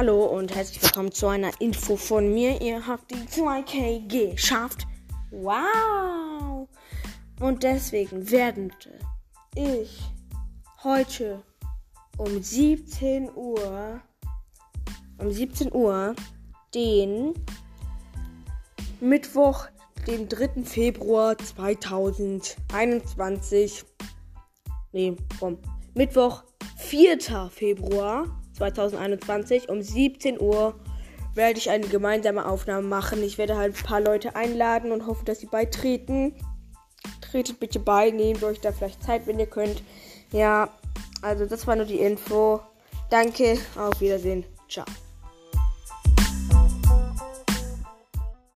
Hallo und herzlich willkommen zu einer Info von mir. Ihr habt die 2K geschafft. Wow! Und deswegen werde ich heute um 17 Uhr um 17 Uhr den Mittwoch, den 3. Februar 2021. Nee, komm. Mittwoch, 4. Februar 2021 um 17 Uhr werde ich eine gemeinsame Aufnahme machen. Ich werde halt ein paar Leute einladen und hoffe, dass sie beitreten. Tretet bitte bei, nehmt euch da vielleicht Zeit, wenn ihr könnt. Ja, also das war nur die Info. Danke, auf Wiedersehen. Ciao.